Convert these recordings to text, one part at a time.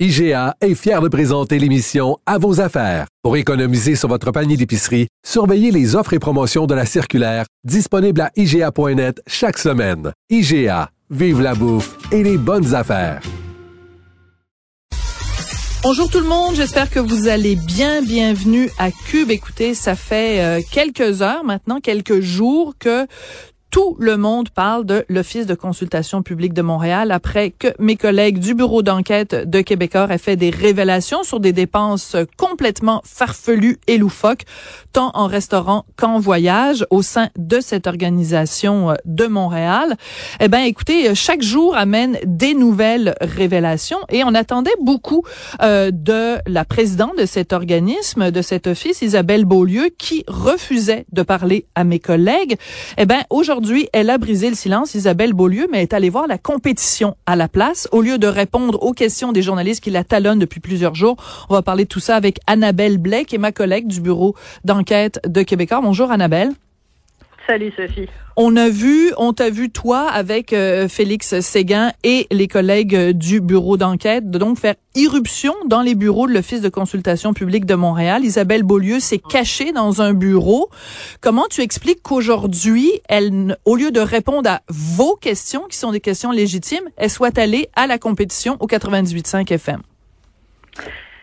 IGA est fier de présenter l'émission À vos affaires. Pour économiser sur votre panier d'épicerie, surveillez les offres et promotions de la circulaire disponible à IGA.net chaque semaine. IGA, vive la bouffe et les bonnes affaires. Bonjour tout le monde, j'espère que vous allez bien. Bienvenue à Cube. Écoutez, ça fait euh, quelques heures maintenant, quelques jours que tout le monde parle de l'Office de consultation publique de Montréal après que mes collègues du bureau d'enquête de Québécois aient fait des révélations sur des dépenses complètement farfelues et loufoques, tant en restaurant qu'en voyage au sein de cette organisation euh, de Montréal. Eh ben, écoutez, chaque jour amène des nouvelles révélations et on attendait beaucoup euh, de la présidente de cet organisme, de cet office, Isabelle Beaulieu, qui refusait de parler à mes collègues. Eh ben, aujourd'hui, Aujourd'hui, elle a brisé le silence, Isabelle Beaulieu, mais est allée voir la compétition à la place. Au lieu de répondre aux questions des journalistes qui la talonnent depuis plusieurs jours, on va parler de tout ça avec Annabelle qui est ma collègue du bureau d'enquête de Québécois. Bonjour Annabelle. Salut Sophie. On a vu, on t'a vu toi avec euh, Félix Séguin et les collègues euh, du bureau d'enquête de donc faire irruption dans les bureaux de l'Office de consultation publique de Montréal. Isabelle Beaulieu s'est cachée dans un bureau. Comment tu expliques qu'aujourd'hui, elle, au lieu de répondre à vos questions, qui sont des questions légitimes, elle soit allée à la compétition au 98.5 FM?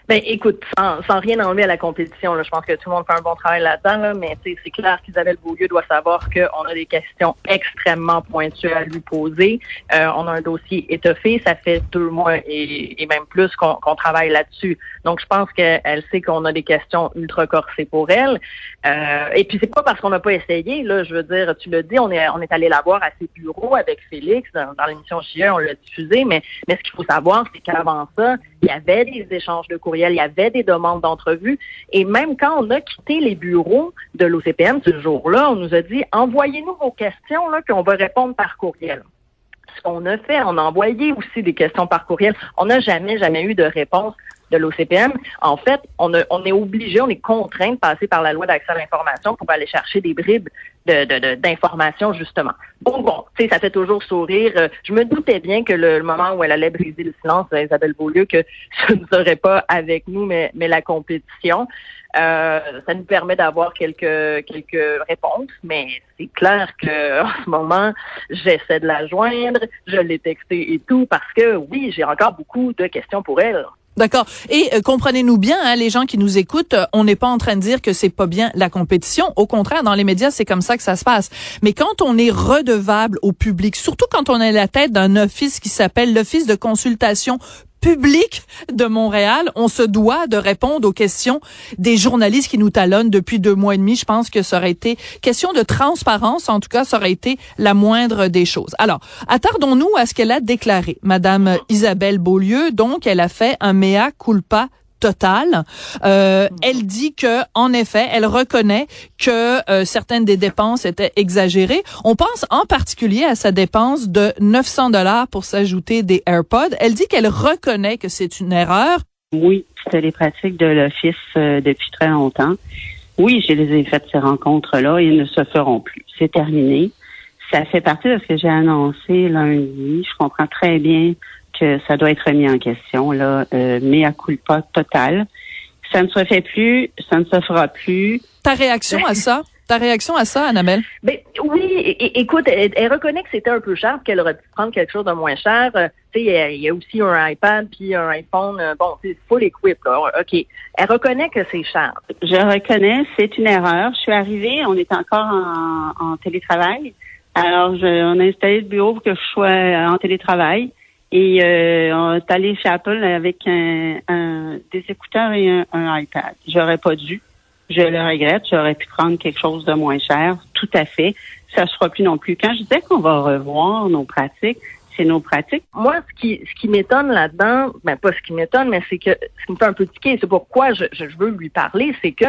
Ben, écoute, sans, sans, rien enlever à la compétition, là, je pense que tout le monde fait un bon travail là-dedans, là, mais c'est clair qu'Isabelle Beaulieu doit savoir qu'on a des questions extrêmement pointues à lui poser. Euh, on a un dossier étoffé, ça fait deux mois et, et même plus qu'on travaille là-dessus. Donc, je pense qu'elle sait qu'on a des questions ultra corsées pour elle. Euh, et puis, c'est pas parce qu'on n'a pas essayé, là, je veux dire, tu l'as dit, on est, on est allé la voir à ses bureaux avec Félix dans, l'émission Chien, on l'a diffusé, mais, mais ce qu'il faut savoir, c'est qu'avant ça, il y avait des échanges de courriels, il y avait des demandes d'entrevue. Et même quand on a quitté les bureaux de l'OCPM ce jour-là, on nous a dit envoyez-nous vos questions là qu'on va répondre par courriel. Ce qu'on a fait, on a envoyé aussi des questions par courriel. On n'a jamais, jamais eu de réponse de l'OCPM. En fait, on, est obligé, on est contraint de passer par la loi d'accès à l'information pour aller chercher des bribes d'informations, de, justement. Bon, bon, tu sais, ça fait toujours sourire. Euh, je me doutais bien que le, moment où elle allait briser le silence, Isabelle Beaulieu, que ce ne serait pas avec nous, mais, mais la compétition. Euh, ça nous permet d'avoir quelques quelques réponses, mais c'est clair que en ce moment, j'essaie de la joindre, je l'ai texté et tout, parce que oui, j'ai encore beaucoup de questions pour elle. D'accord. Et euh, comprenez-nous bien, hein, les gens qui nous écoutent, euh, on n'est pas en train de dire que c'est pas bien la compétition. Au contraire, dans les médias, c'est comme ça que ça se passe. Mais quand on est redevable au public, surtout quand on est à la tête d'un office qui s'appelle l'Office de consultation public de Montréal, on se doit de répondre aux questions des journalistes qui nous talonnent depuis deux mois et demi. Je pense que ça aurait été question de transparence. En tout cas, ça aurait été la moindre des choses. Alors, attardons-nous à ce qu'elle a déclaré, Madame Isabelle Beaulieu. Donc, elle a fait un mea culpa Total. Euh, elle dit que, en effet, elle reconnaît que euh, certaines des dépenses étaient exagérées. On pense en particulier à sa dépense de 900 dollars pour s'ajouter des AirPods. Elle dit qu'elle reconnaît que c'est une erreur. Oui, c'était les pratiques de l'office euh, depuis très longtemps. Oui, j'ai les effets de ces rencontres-là. Ils ne se feront plus. C'est terminé. Ça fait partie de ce que j'ai annoncé lundi. Je comprends très bien que ça doit être remis en question, là, euh, mais à culpa total. Ça ne se fait plus, ça ne se fera plus. Ta réaction à ça? Ta réaction à ça, Annabelle? Ben, oui, écoute, elle, reconnaît que c'était un peu cher, qu'elle aurait pu prendre quelque chose de moins cher. Euh, tu sais, il y a aussi un iPad puis un iPhone. Euh, bon, c'est full equip, là. OK. Elle reconnaît que c'est cher. Je reconnais, c'est une erreur. Je suis arrivée, on est encore en, en télétravail. Alors, je, on a installé le bureau pour que je sois en télétravail. Et euh, on est allé chez Apple avec des écouteurs et un, iPad. J'aurais pas dû. Je le regrette. J'aurais pu prendre quelque chose de moins cher. Tout à fait. Ça ne sera plus non plus. Quand je disais qu'on va revoir nos pratiques, c'est nos pratiques. Moi, ce qui, m'étonne là-dedans, ben pas ce qui m'étonne, mais c'est que ce qui me fait un peu tiquer, c'est pourquoi je veux lui parler, c'est que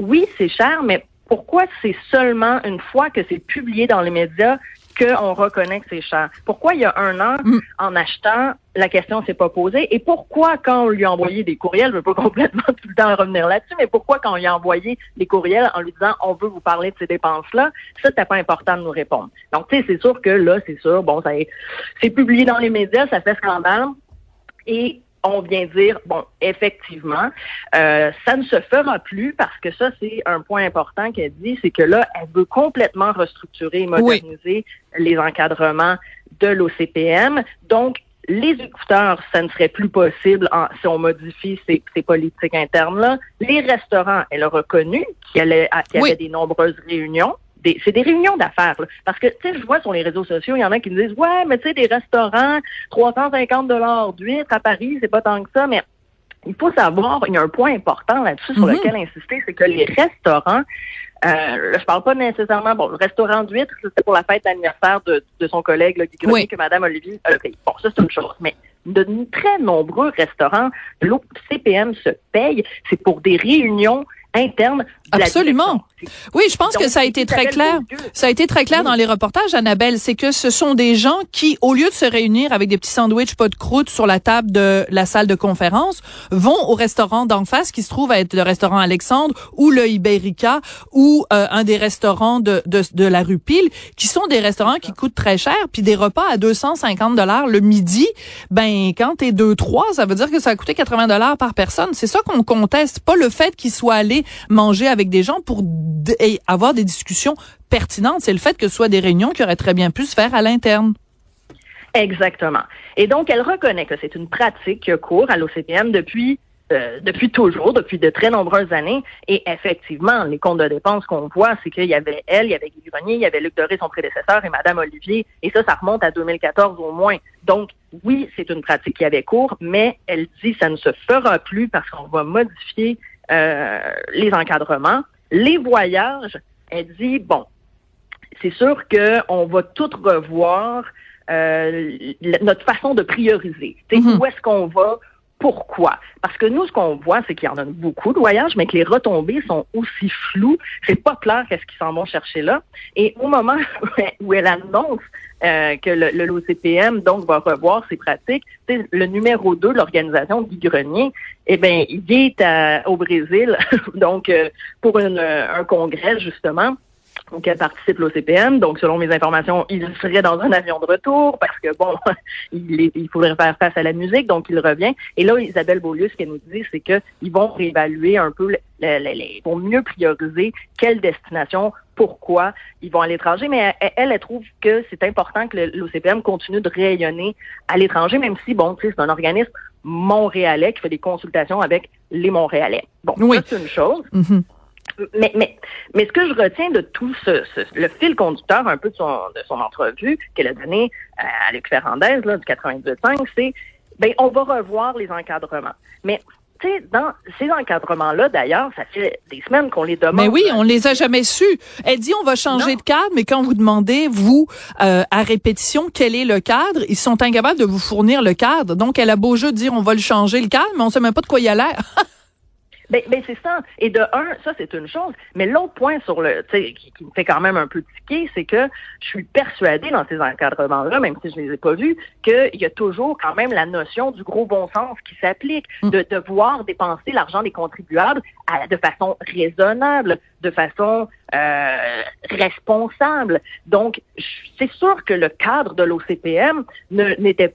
oui, c'est cher, mais pourquoi c'est seulement une fois que c'est publié dans les médias qu'on reconnaît que c'est cher. Pourquoi il y a un an, mm. en achetant, la question s'est pas posée? Et pourquoi quand on lui a envoyé des courriels, je veux pas complètement tout le temps revenir là-dessus, mais pourquoi quand on lui a envoyé des courriels en lui disant on veut vous parler de ces dépenses-là, ça, c'était pas important de nous répondre. Donc, tu sais, c'est sûr que là, c'est sûr, bon, ça c'est publié dans les médias, ça fait scandale. Et on vient dire, bon, effectivement, euh, ça ne se fera plus parce que ça, c'est un point important qu'elle dit, c'est que là, elle veut complètement restructurer et moderniser les encadrements de l'OCPM. Donc, les écouteurs, ça ne serait plus possible si on modifie ces, politiques internes-là. Les restaurants, elle a reconnu qu'il y, avait des nombreuses réunions c'est des réunions d'affaires. Parce que, tu sais, je vois sur les réseaux sociaux, il y en a qui me disent, ouais, mais tu sais, des restaurants, 350 dollars d'huîtres à Paris, c'est pas tant que ça, mais il faut savoir, il y a un point important là-dessus sur mhm. lequel insister, c'est que les restaurants, euh, je parle pas nécessairement, bon, le restaurant d'huîtres, c'était pour la fête d'anniversaire de, son collègue, là, Guy que Mme Olivier a payé. Bon, ça, c'est une chose. Mais de très nombreux restaurants, l'OCPM se paye, c'est pour des réunions internes Absolument. Oui, je pense que ça a été très clair. Ça a été très clair dans les reportages, Annabelle. C'est que ce sont des gens qui, au lieu de se réunir avec des petits sandwichs pas de croûte sur la table de la salle de conférence, vont au restaurant d'en face qui se trouve à être le restaurant Alexandre ou le Iberica ou euh, un des restaurants de, de, de, la rue Pile, qui sont des restaurants qui coûtent très cher, puis des repas à 250 dollars le midi. Ben, quand t'es deux, trois, ça veut dire que ça a coûté 80 dollars par personne. C'est ça qu'on conteste, pas le fait qu'ils soient allés manger avec des gens pour avoir des discussions pertinentes. C'est le fait que ce soit des réunions qui auraient très bien pu se faire à l'interne. Exactement. Et donc, elle reconnaît que c'est une pratique qui court à l'OCPM depuis euh, depuis toujours, depuis de très nombreuses années. Et effectivement, les comptes de dépenses qu'on voit, c'est qu'il y avait elle, il y avait Guy Grenier, il y avait Luc Doré, son prédécesseur, et Madame Olivier. Et ça, ça remonte à 2014 au moins. Donc, oui, c'est une pratique qui avait cours, mais elle dit que ça ne se fera plus parce qu'on va modifier les encadrements, les voyages. Elle dit bon, c'est sûr qu'on va tout revoir euh, notre façon de prioriser. Mm-hmm. Où est-ce qu'on va? Pourquoi? Parce que nous, ce qu'on voit, c'est qu'il y en a beaucoup de voyages, mais que les retombées sont aussi floues. C'est pas clair qu'est-ce qu'ils s'en vont chercher là. Et au moment où elle annonce euh, que le, l'OCPM donc va revoir ses pratiques. le numéro 2 de l'organisation Guy Grenier, eh bien, il est au Brésil, donc euh, pour un congrès justement. Donc, elle participe au CPM. Donc, selon mes informations, il serait dans un avion de retour parce que, bon, il, il faudrait faire face à la musique. Donc, il revient. Et là, Isabelle Beaulieu, ce qu'elle nous dit, c'est qu'ils vont réévaluer un peu, les, pour mieux prioriser quelle destination pourquoi ils vont à l'étranger, mais elle, elle, trouve que c'est important que l'OCPM continue de rayonner à l'étranger, même si, bon, c'est un organisme montréalais qui fait des consultations avec les Montréalais. Bon, ça, c'est une chose. Mm-hmm. Mais, mais, mais ce que je retiens de tout ce, le fil conducteur un peu de son, de son entrevue qu'elle a donné à Luc Ferrandez là, du 98.5, c'est ben on va revoir les encadrements. Mais tu sais, dans ces encadrements-là, d'ailleurs, ça fait des semaines qu'on les demande. Mais oui, on les a jamais su. Elle dit on va changer de cadre, mais quand vous demandez, vous, euh, à répétition, quel est le cadre, ils sont incapables de vous fournir le cadre. Donc, elle a beau jeu de dire on va le changer le cadre, mais on sait même pas de quoi il a l'air. Ben, ben c'est ça. Et de un, ça c'est une chose. Mais l'autre point sur le, qui, qui me fait quand même un peu tiquer, c'est que je suis persuadée dans ces encadrements-là, même si je les ai pas vus, qu'il y a toujours quand même la notion du gros bon sens qui s'applique, mm. de devoir dépenser l'argent des contribuables de façon raisonnable, de façon euh, responsable. Donc, c'est sûr que le cadre de l'OCPM ne,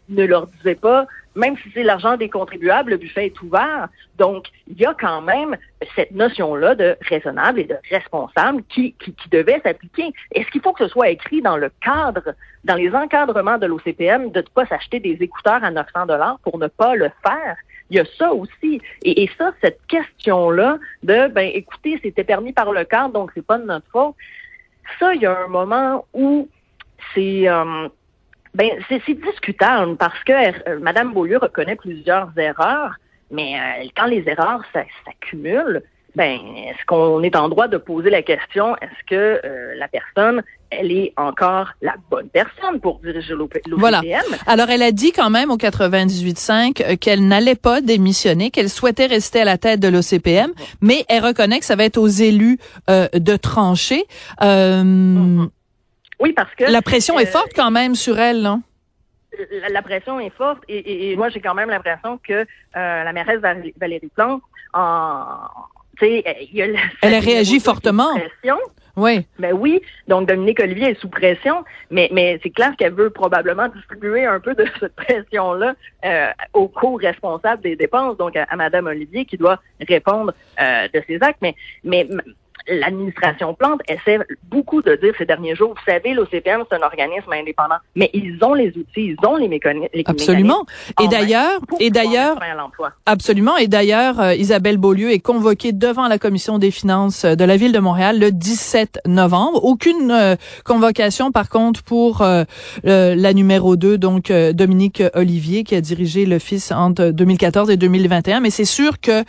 ne leur disait pas même si c'est l'argent des contribuables, le buffet est ouvert. Donc, il y a quand même cette notion-là de raisonnable et de responsable qui, qui, qui devait s'appliquer. Est-ce qu'il faut que ce soit écrit dans le cadre, dans les encadrements de l'OCPM, de ne pas s'acheter des écouteurs à 900 dollars pour ne pas le faire? Il y a ça aussi. Et, ça, cette question-là de, ben, écoutez, c'était permis par le cadre, donc c'est pas de notre faute. Ça, il y a un moment où c'est... Euh, Ben, c'est discutable parce que euh, Mme Beaulieu reconnaît plusieurs erreurs, mais euh, quand les erreurs s'accumulent, ben, est-ce qu'on est en droit de poser la question, est-ce que euh, la personne, elle est encore la bonne personne pour diriger l'OCPM? Voilà. Alors, elle a dit quand même au 98.5 qu'elle n'allait pas démissionner, qu'elle souhaitait rester à la tête de l'OCPM, mais elle reconnaît que ça va être aux élus de trancher. Mm-hmm. Oui, parce que... La pression est forte quand même sur elle, non? La, pression est forte et, moi, j'ai quand même l'impression que euh, la mairesse Valérie Plante, en, elle a réagi fortement. Oui. Ben oui. Donc, Dominique Olivier est sous pression, mais, mais c'est clair qu'elle veut probablement distribuer un peu de cette pression-là euh, aux co-responsables des dépenses, donc à, Mme Olivier qui doit répondre euh, de ses actes. Mais l'administration Plante essaie beaucoup de dire ces derniers jours, vous savez, l'OCPM, c'est un organisme indépendant, mais ils ont les outils, ils ont les, mécanismes. Absolument. Et d'ailleurs, et d'ailleurs, absolument. Et d'ailleurs, euh, Isabelle Beaulieu est convoquée devant la commission des finances de la ville de Montréal le 17 novembre. Aucune euh, convocation, par contre, pour euh, la numéro 2, donc Dominique Olivier, qui a dirigé l'office entre 2014 et 2021. Mais c'est sûr que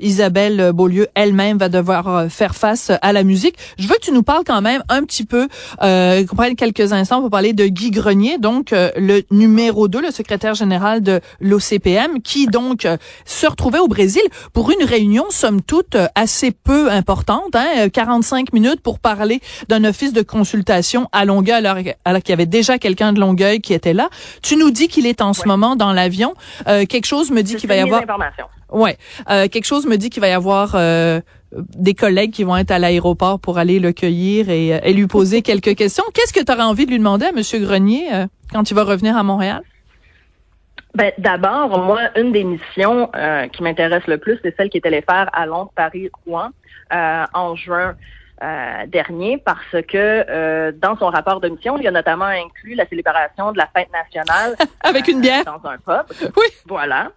Isabelle Beaulieu elle-même va devoir faire face à la musique. Je veux que tu nous parles quand même un petit peu, euh, qu'on prenne quelques instants pour parler de Guy Grenier, donc euh, le numéro 2, le secrétaire général de l'OCPM, qui donc euh, se retrouvait au Brésil pour une réunion, somme toute, euh, assez peu importante, hein, 45 minutes pour parler d'un office de consultation à Longueuil, alors, alors qu'il y avait déjà quelqu'un de Longueuil qui était là. Tu nous dis qu'il est en ce moment dans l'avion. quelque chose me dit qu'il va y avoir... Ouais, quelque chose me dit qu'il va y avoir des collègues qui vont être à l'aéroport pour aller le cueillir et, euh, lui poser quelques questions. Qu'est-ce que tu auras envie de lui demander à M. Grenier euh, quand tu vas revenir à Montréal? Ben, d'abord, moi, une des missions euh, qui m'intéresse le plus, c'est celle qui est allée faire à Londres, Paris, Rouen en juin dernier, parce que dans son rapport de mission, il y a notamment inclus la célébration de la fête nationale avec une bière dans un pub. Oui. Voilà.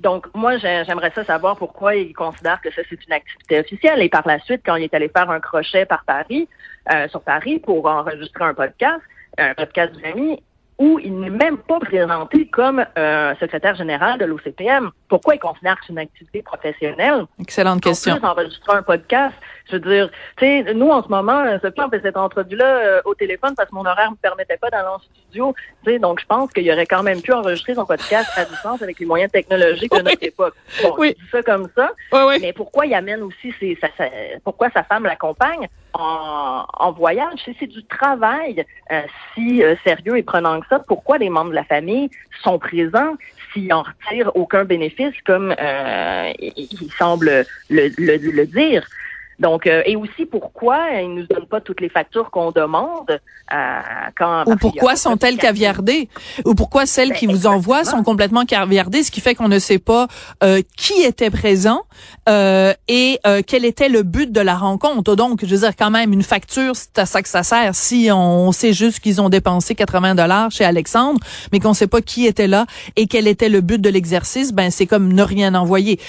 Donc, moi, j'aimerais ça savoir pourquoi il considère que ça, c'est une activité officielle. Et par la suite, quand il est allé faire un crochet par Paris, euh, sur Paris, pour enregistrer un podcast, un podcast d'une amie, où il n'est même pas présenté comme euh, secrétaire général de l'OCPM. Pourquoi il considère que c'est une activité professionnelle? Excellente question. Plus, enregistrer un podcast, je veux dire, tu sais, nous, en ce moment, Sophie, on fait cette entrevue-là euh, au téléphone parce que mon horaire me permettait pas d'aller en studio. Tu sais, donc je pense qu'il y aurait quand même pu enregistrer son podcast à distance avec les moyens technologiques de notre époque. Bon, oui. ça comme ça. Mais pourquoi il amène aussi ses, sa, pourquoi sa femme l'accompagne? En, en voyage? C'est du travail euh, si euh, sérieux et prenant que ça. Pourquoi les membres de la famille sont présents s'ils en retirent aucun bénéfice? Comme euh, il semble le, le, le dire? Donc, euh, et aussi pourquoi ils nous donnent pas toutes les factures qu'on demande euh, quand. Ou pourquoi sont-elles caviardées? Ou pourquoi celles qui ben, vous envoient sont complètement caviardées, ce qui fait qu'on ne sait pas euh, qui était présent euh, et euh, quel était le but de la rencontre. Donc, je veux dire, quand même, une facture, c'est à ça que ça sert. Si on sait juste qu'ils ont dépensé 80 dollars chez Alexandre, mais qu'on sait pas qui était là et quel était le but de l'exercice, ben c'est comme ne rien envoyer.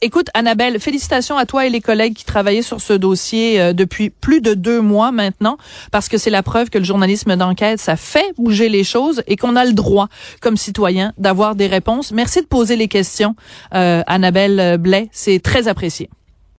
écoute, Annabelle, félicitations à toi et les collègues qui travaillent travaillé sur ce dossier euh, depuis plus de deux mois maintenant, parce que c'est la preuve que le journalisme d'enquête, ça fait bouger les choses et qu'on a le droit, comme citoyen, d'avoir des réponses. Merci de poser les questions, euh, Annabelle Blais. C'est très apprécié.